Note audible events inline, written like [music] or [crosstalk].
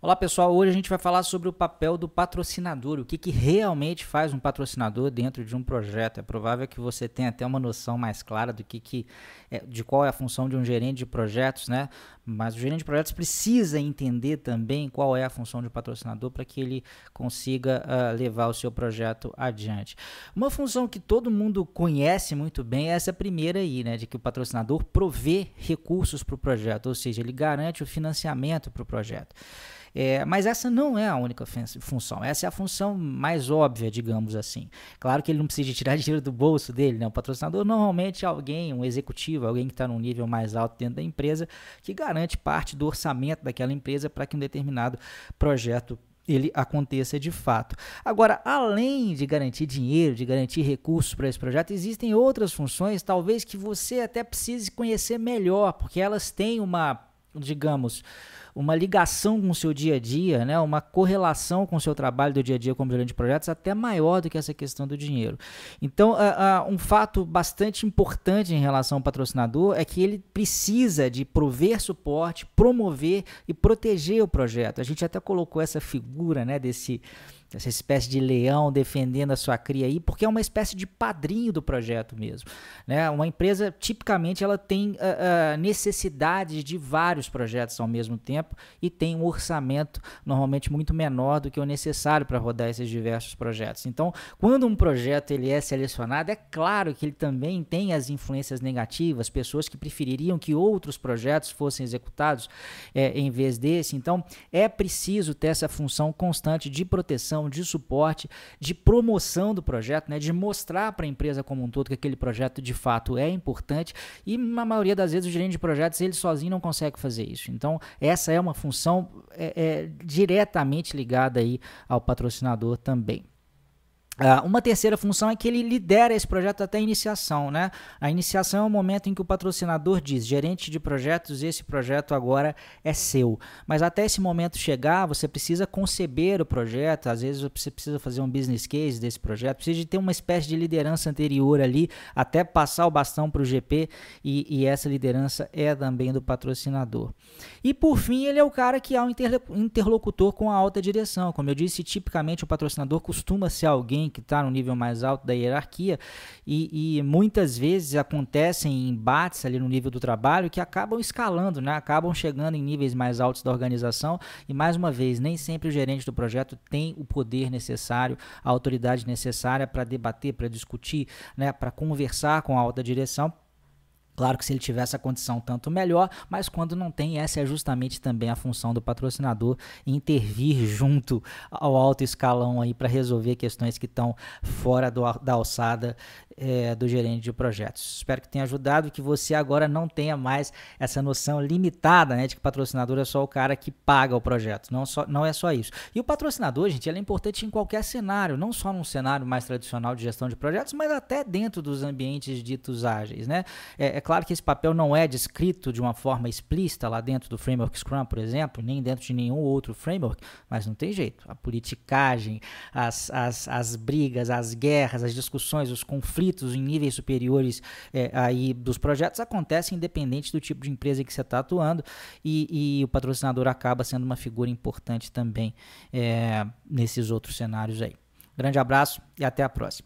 Olá pessoal, hoje a gente vai falar sobre o papel do patrocinador, o que, que realmente faz um patrocinador dentro de um projeto. É provável que você tenha até uma noção mais clara do que, que é, de qual é a função de um gerente de projetos, né? Mas o gerente de projetos precisa entender também qual é a função de um patrocinador para que ele consiga uh, levar o seu projeto adiante. Uma função que todo mundo conhece muito bem é essa primeira aí, né? De que o patrocinador provê recursos para o projeto, ou seja, ele garante o financiamento para o projeto. É, mas essa não é a única função, essa é a função mais óbvia, digamos assim. Claro que ele não precisa tirar [laughs] dinheiro do bolso dele, né? O patrocinador normalmente é alguém, um executivo, alguém que está num nível mais alto dentro da empresa, que garante parte do orçamento daquela empresa para que um determinado projeto ele aconteça de fato. Agora, além de garantir dinheiro, de garantir recursos para esse projeto, existem outras funções, talvez que você até precise conhecer melhor, porque elas têm uma, digamos, uma ligação com o seu dia a dia, né, uma correlação com o seu trabalho do dia a dia como gerente de projetos até maior do que essa questão do dinheiro. Então, uh, uh, um fato bastante importante em relação ao patrocinador é que ele precisa de prover suporte, promover e proteger o projeto. A gente até colocou essa figura né, desse essa espécie de leão defendendo a sua cria aí, porque é uma espécie de padrinho do projeto mesmo. Né? Uma empresa, tipicamente, ela tem uh, uh, necessidade de vários projetos ao mesmo tempo e tem um orçamento normalmente muito menor do que o necessário para rodar esses diversos projetos. Então, quando um projeto ele é selecionado, é claro que ele também tem as influências negativas, pessoas que prefeririam que outros projetos fossem executados é, em vez desse. Então, é preciso ter essa função constante de proteção de suporte, de promoção do projeto, né, de mostrar para a empresa como um todo que aquele projeto de fato é importante e na maioria das vezes o gerente de projetos ele sozinho não consegue fazer isso. Então essa é uma função é, é, diretamente ligada aí ao patrocinador também. Uh, uma terceira função é que ele lidera esse projeto até a iniciação. Né? A iniciação é o momento em que o patrocinador diz: gerente de projetos, esse projeto agora é seu. Mas até esse momento chegar, você precisa conceber o projeto, às vezes você precisa fazer um business case desse projeto, precisa de ter uma espécie de liderança anterior ali, até passar o bastão para o GP, e, e, essa liderança é também do patrocinador. E por fim, ele é o cara que é um interlocutor com a alta direção. Como eu disse, tipicamente o patrocinador costuma ser alguém que está no nível mais alto da hierarquia e, e, muitas vezes acontecem embates ali no nível do trabalho que acabam escalando, né? acabam chegando em níveis mais altos da organização e mais uma vez nem sempre o gerente do projeto tem o poder necessário, a autoridade necessária para debater, para discutir, né? para conversar com a alta direção Claro que se ele tiver essa condição, tanto melhor, mas quando não tem, essa é justamente também a função do patrocinador intervir junto ao alto escalão aí para resolver questões que estão fora do, da alçada é, do gerente de projetos. Espero que tenha ajudado, que você agora não tenha mais essa noção limitada né, de que patrocinador é só o cara que paga o projeto. Não, só, não é só isso. E o patrocinador, gente, ele é importante em qualquer cenário, não só num cenário mais tradicional de gestão de projetos, mas até dentro dos ambientes ditos ágeis. Né? É, é claro que esse papel não é descrito de uma forma explícita lá dentro do framework Scrum, por exemplo, nem dentro de nenhum outro framework, mas não tem jeito. A politicagem, as, as, as brigas, as guerras, as discussões, os conflitos em níveis superiores é, aí dos projetos acontecem independente do tipo de empresa que você está atuando e, e, o patrocinador acaba sendo uma figura importante também é, nesses outros cenários aí. Grande abraço e até a próxima.